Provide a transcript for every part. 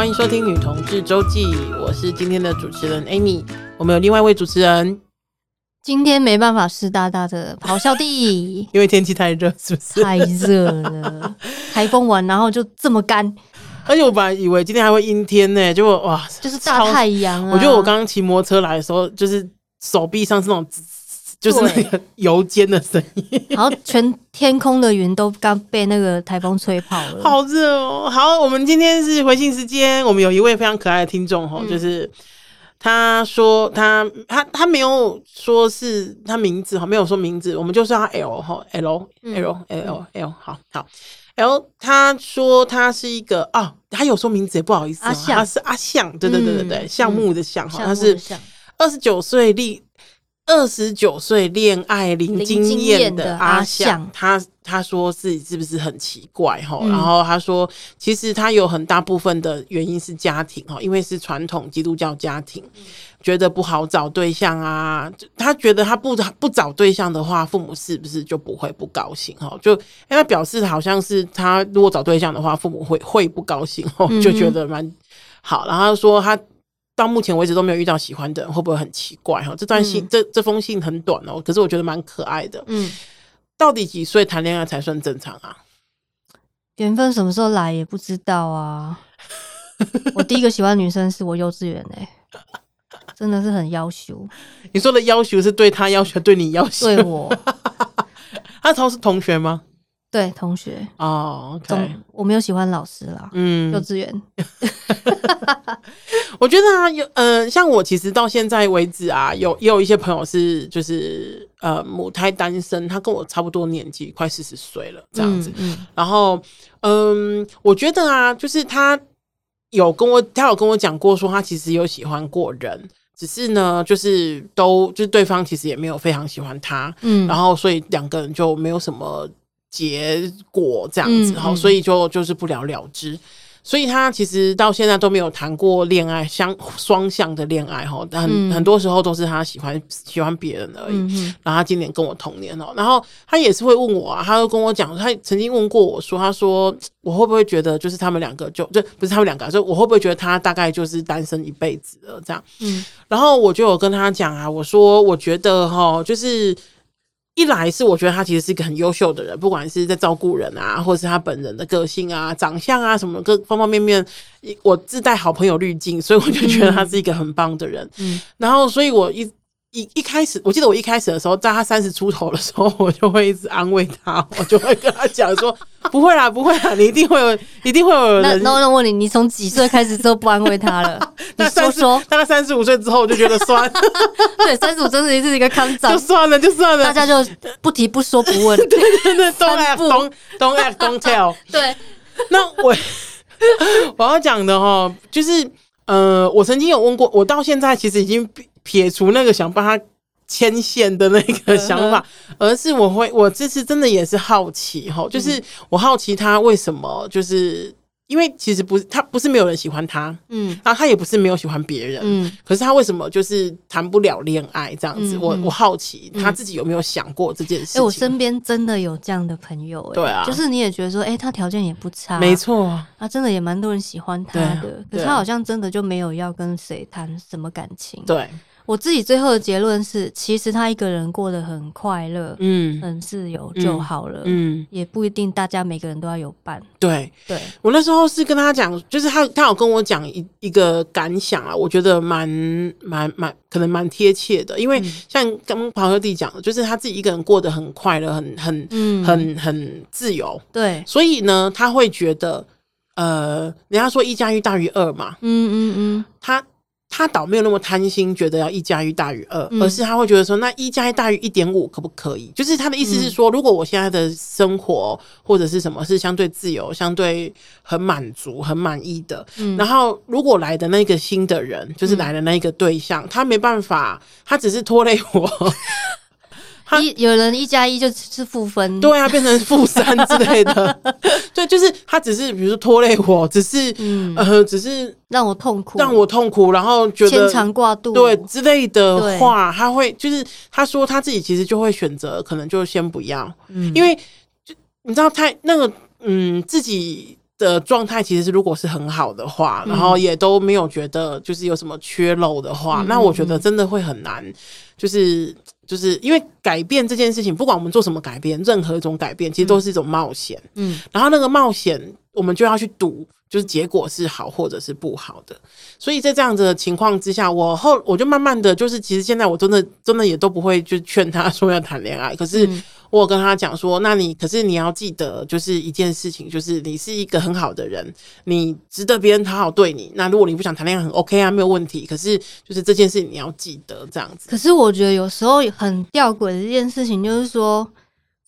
欢迎收听《女同志周记》，我是今天的主持人 Amy。我们有另外一位主持人，今天没办法湿哒哒的咆哮帝，因为天气太热，是不是？太热了，台风完然后就这么干，而且我本来以为今天还会阴天呢，结果哇，就是大太阳啊！我觉得我刚刚骑摩托车来的时候，就是手臂上是那种。就是那个油煎的声音，然后全天空的云都刚被那个台风吹跑了，好热哦！好，我们今天是回信时间，我们有一位非常可爱的听众哈，就是他说他他他没有说是他名字哈，没有说名字，我们就说他 L 哈 L L L L 好好。L，他说他是一个啊，他有说名字也不好意思，他是阿象，对对对对对，项目的项哈，他是二十九岁立。二十九岁恋爱零经验的阿翔，他他说自己是不是很奇怪哈？然后他说，其实他有很大部分的原因是家庭哈，因为是传统基督教家庭，觉得不好找对象啊。他觉得他不不找对象的话，父母是不是就不会不高兴哈？就因为他表示好像是他如果找对象的话，父母会会不高兴哦，就觉得蛮好。然后他说他。到目前为止都没有遇到喜欢的人，会不会很奇怪哈？这段信、嗯、这这封信很短哦，可是我觉得蛮可爱的。嗯，到底几岁谈恋爱才算正常啊？缘分什么时候来也不知道啊。我第一个喜欢的女生是我幼稚园哎、欸，真的是很要求。你说的要求是对他要求，对你要求？对我。他同是同学吗？对，同学哦，OK，我没有喜欢老师啦，嗯，幼稚园。我觉得啊，有呃，像我其实到现在为止啊，有也有一些朋友是就是呃母胎单身，他跟我差不多年纪，快四十岁了这样子。嗯嗯、然后嗯、呃，我觉得啊，就是他有跟我，他有跟我讲过，说他其实有喜欢过人，只是呢，就是都就是对方其实也没有非常喜欢他，嗯，然后所以两个人就没有什么。结果这样子，好、嗯，所以就就是不了了之。所以他其实到现在都没有谈过恋爱，相双向的恋爱哈，很、嗯、很多时候都是他喜欢喜欢别人而已。嗯、然后他今年跟我同年哦，然后他也是会问我啊，他就跟我讲，他曾经问过我说，他说我会不会觉得就是他们两个就就不是他们两个，就我会不会觉得他大概就是单身一辈子了这样？嗯，然后我就有跟他讲啊，我说我觉得哈，就是。一来是我觉得他其实是一个很优秀的人，不管是在照顾人啊，或者是他本人的个性啊、长相啊什么各方方面面，我自带好朋友滤镜，所以我就觉得他是一个很棒的人。嗯，然后所以我一。一一开始，我记得我一开始的时候，在他三十出头的时候，我就会一直安慰他，我就会跟他讲说：“不会啦，不会啦，你一定会有，一定会有人。”那那我问你，你从几岁开始都不安慰他了？你说说。大概三十五岁之后，我就觉得算了。对，三十五真的是一个康长，就算了，就算了，大家就不提不说不问。对对对，Don't don't don't ask, don't tell。对，那我我要讲的哈，就是呃，我曾经有问过，我到现在其实已经。撇除那个想帮他牵线的那个想法，而是我会，我这次真的也是好奇哈，就是我好奇他为什么，就是因为其实不是他不是没有人喜欢他，嗯，然后他也不是没有喜欢别人，嗯，可是他为什么就是谈不了恋爱这样子？我我好奇他自己有没有想过这件事情？哎，我身边真的有这样的朋友，对啊，就是你也觉得说，哎，他条件也不差，没错，他真的也蛮多人喜欢他的，可是他好像真的就没有要跟谁谈什么感情，对。我自己最后的结论是，其实他一个人过得很快乐，嗯，很自由就好了，嗯，也不一定大家每个人都要有伴。对，对。我那时候是跟他讲，就是他他有跟我讲一一个感想啊，我觉得蛮蛮蛮可能蛮贴切的，因为像刚刚咆哮帝讲的，就是他自己一个人过得很快乐，很很嗯。很很自由，对，所以呢，他会觉得，呃，人家说一加一大于二嘛，嗯嗯嗯，他。他倒没有那么贪心，觉得要一加一大于二，而是他会觉得说，那一加一大于一点五可不可以？就是他的意思是说，如果我现在的生活或者是什么是相对自由、相对很满足、很满意的，然后如果来的那个新的人，就是来的那一个对象，他没办法，他只是拖累我。一有人一加一就是负分，对啊，变成负三之类的，对，就是他只是比如说拖累我，只是、嗯、呃，只是让我痛苦，让我痛苦，然后觉得牵肠挂肚，对之类的话，他会就是他说他自己其实就会选择，可能就先不要，嗯、因为就你知道太那个嗯自己。的状态其实是如果是很好的话，然后也都没有觉得就是有什么缺漏的话，嗯、那我觉得真的会很难，就是就是因为改变这件事情，不管我们做什么改变，任何一种改变，其实都是一种冒险。嗯，然后那个冒险，我们就要去赌。就是结果是好或者是不好的，所以在这样子的情况之下，我后我就慢慢的就是，其实现在我真的真的也都不会就劝他说要谈恋爱。可是我有跟他讲说，那你可是你要记得，就是一件事情，就是你是一个很好的人，你值得别人讨好对你。那如果你不想谈恋爱，很 OK 啊，没有问题。可是就是这件事情你要记得这样子。可是我觉得有时候很吊诡的一件事情，就是说。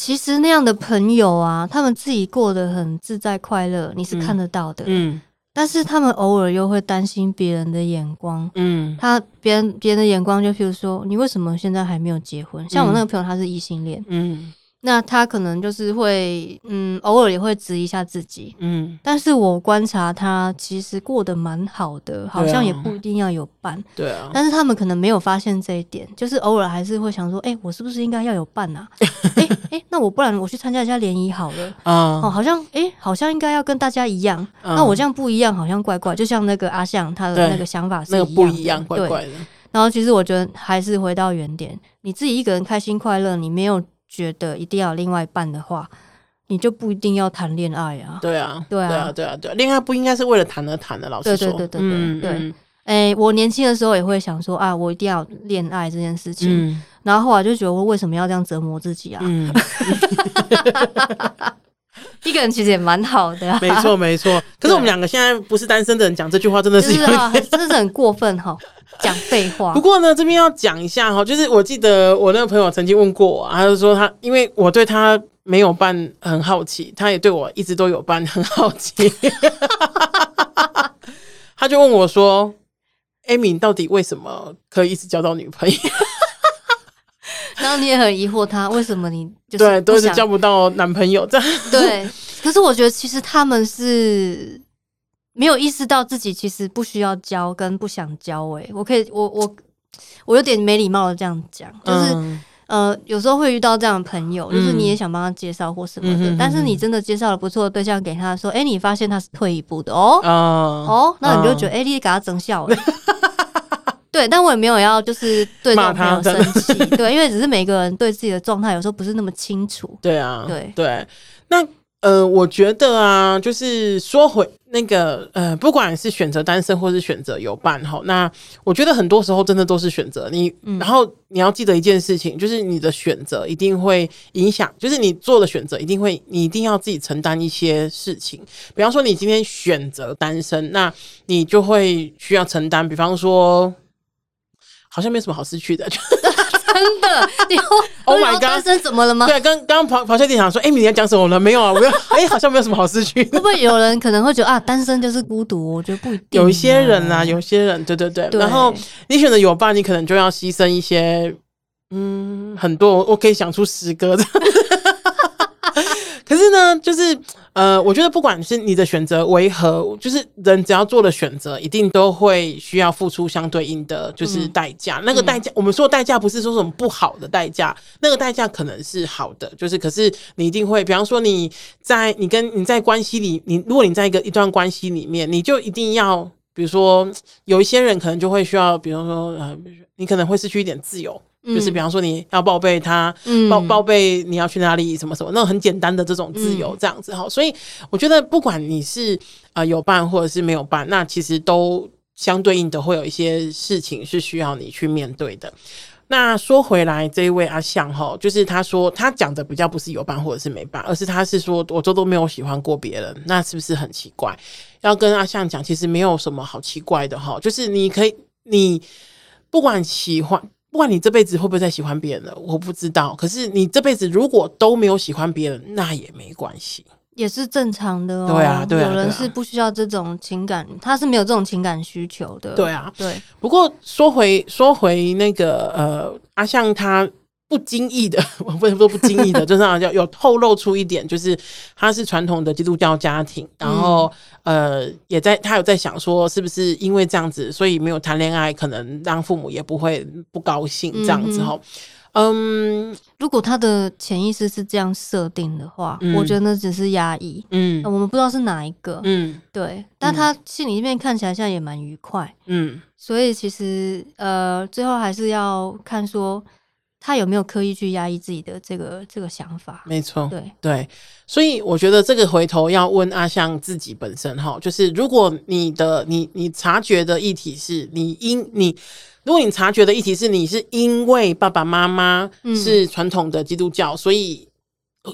其实那样的朋友啊，他们自己过得很自在快乐，你是看得到的。嗯，嗯，但是他们偶尔又会担心别人的眼光。嗯，他别人别人的眼光，就譬如说，你为什么现在还没有结婚？像我那个朋友，他是异性恋。嗯。那他可能就是会，嗯，偶尔也会质疑一下自己，嗯，但是我观察他其实过得蛮好的，好像也不一定要有伴，对啊，但是他们可能没有发现这一点，就是偶尔还是会想说，哎、欸，我是不是应该要有伴啊？哎哎、欸欸，那我不然我去参加一下联谊好了，啊、哦，好像，哎、欸，好像应该要跟大家一样，嗯、那我这样不一样，好像怪怪，就像那个阿象他的那个想法那个不一样，怪怪的。然后其实我觉得还是回到原点，你自己一个人开心快乐，你没有。觉得一定要有另外一半的话，你就不一定要谈恋爱啊。对啊，对啊，对啊，对啊，对啊，恋爱不应该是为了谈而谈的。老实说，对对对对对，嗯、对。哎、我年轻的时候也会想说啊，我一定要恋爱这件事情。嗯、然后后来就觉得，我为什么要这样折磨自己啊？嗯、一个人其实也蛮好的、啊。没错，没错。可是我们两个现在不是单身的人讲这句话，真的是，是啊，真的是很过分哈。讲废话。不过呢，这边要讲一下哈，就是我记得我那个朋友曾经问过我，他就说他因为我对他没有伴很好奇，他也对我一直都有伴很好奇，他就问我说艾米你到底为什么可以一直交到女朋友？”然后你也很疑惑，他为什么你就是对都是交不到男朋友这样？对，可是我觉得其实他们是。没有意识到自己其实不需要交跟不想交诶、欸，我可以我我我有点没礼貌的这样讲，就是、嗯、呃有时候会遇到这样的朋友，就是你也想帮他介绍或什么的，嗯、但是你真的介绍了不错的对象给他说，哎、欸，你发现他是退一步的哦、嗯、哦，那你就觉得哎、你给他整笑了，对，但我也没有要就是对这种朋友生气，对，因为只是每个人对自己的状态有时候不是那么清楚，对啊，对对，那。呃，我觉得啊，就是说回那个呃，不管是选择单身或是选择有伴哈，那我觉得很多时候真的都是选择你，嗯、然后你要记得一件事情，就是你的选择一定会影响，就是你做的选择一定会，你一定要自己承担一些事情。比方说，你今天选择单身，那你就会需要承担，比方说，好像没什么好失去的。真的，你 Oh my God，单身怎么了吗？对，刚刚咆咆哮帝想说，哎，你要讲什么呢？没有啊，我要，哎，好像没有什么好失去。会不会有人可能会觉得啊，单身就是孤独？我觉得不一定。有一些人啊，有些人，对对对。对然后你选择有伴，你可能就要牺牲一些，嗯，很多。我可以想出诗歌的。可是呢，就是呃，我觉得不管是你的选择为何，就是人只要做了选择，一定都会需要付出相对应的就是代价。那个代价，我们说代价不是说什么不好的代价，那个代价可能是好的，就是可是你一定会，比方说你在你跟你在关系里，你如果你在一个一段关系里面，你就一定要，比如说有一些人可能就会需要，比如说呃，你可能会失去一点自由。就是比方说你要报备他，嗯、报报备你要去哪里，什么什么，那种很简单的这种自由这样子哈。嗯、所以我觉得不管你是啊、呃、有伴或者是没有伴，那其实都相对应的会有一些事情是需要你去面对的。那说回来，这一位阿象哈，就是他说他讲的比较不是有伴或者是没伴，而是他是说我都都没有喜欢过别人，那是不是很奇怪？要跟阿象讲，其实没有什么好奇怪的哈，就是你可以你不管喜欢。不管你这辈子会不会再喜欢别人了，我不知道。可是你这辈子如果都没有喜欢别人，那也没关系，也是正常的哦。对啊，对啊，有人是不需要这种情感，他是没有这种情感需求的。对啊，对。不过说回说回那个呃，阿向他。不经意的，我 不能说不经意的，就是好像有透露出一点，就是他是传统的基督教家庭，然后呃，也在他有在想说，是不是因为这样子，所以没有谈恋爱，可能让父母也不会不高兴这样子哈。嗯，如果他的潜意识是这样设定的话，嗯、我觉得那只是压抑。嗯，我们不知道是哪一个。嗯，对。但他心里面看起来现在也蛮愉快。嗯，所以其实呃，最后还是要看说。他有没有刻意去压抑自己的这个这个想法？没错，对对，所以我觉得这个回头要问阿香自己本身哈，就是如果你的你你察觉的议题是你因你，如果你察觉的议题是你是因为爸爸妈妈是传统的基督教，嗯、所以。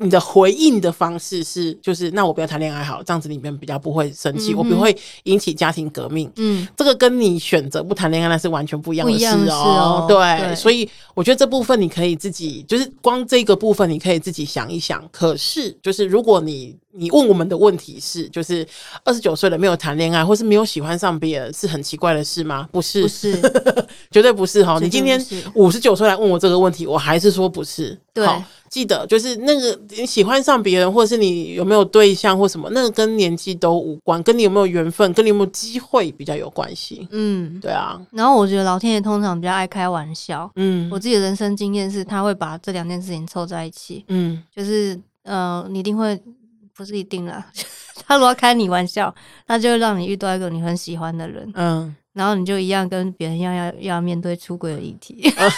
你的回应的方式是，就是那我不要谈恋爱好了，这样子里面比较不会生气，嗯、我不会引起家庭革命。嗯，这个跟你选择不谈恋爱那是完全不一样的事哦。对，对所以我觉得这部分你可以自己，就是光这个部分你可以自己想一想。可是，就是如果你你问我们的问题是，就是二十九岁了没有谈恋爱，或是没有喜欢上别人，是很奇怪的事吗？不是，不是，绝对不是哈。你今天五十九岁来问我这个问题，我还是说不是。对。记得就是那个你喜欢上别人，或者是你有没有对象或什么，那个跟年纪都无关，跟你有没有缘分，跟你有没有机会比较有关系。嗯，对啊。然后我觉得老天爷通常比较爱开玩笑。嗯，我自己的人生经验是，他会把这两件事情凑在一起。嗯，就是呃，你一定会不是一定啦，他如果要开你玩笑，他就会让你遇到一个你很喜欢的人。嗯，然后你就一样跟别人一样要要面对出轨的议题。嗯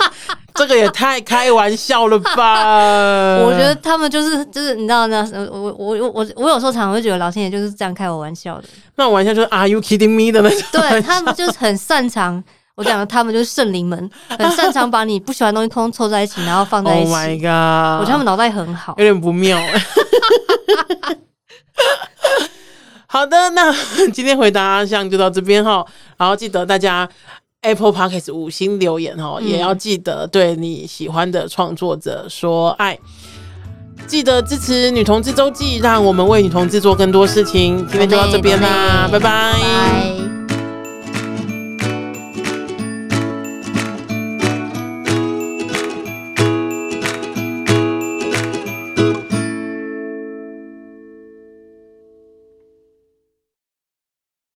这个也太开玩笑了吧！我觉得他们就是就是你知道那我我我我我有时候常常会觉得老天爷就是这样开我玩笑的。那玩笑就是 Are you kidding me 的那种。对，他们就是很擅长，我讲的他们就是圣灵们，很擅长把你不喜欢的东西通通凑在一起，然后放在一起。Oh my god！我觉得他们脑袋很好，有点不妙。好的，那今天回答像就到这边哈，然后记得大家。Apple Podcast 五星留言哦，嗯、也要记得对你喜欢的创作者说爱，记得支持女同志周记，让我们为女同志做更多事情。今天就到这边啦，拜拜。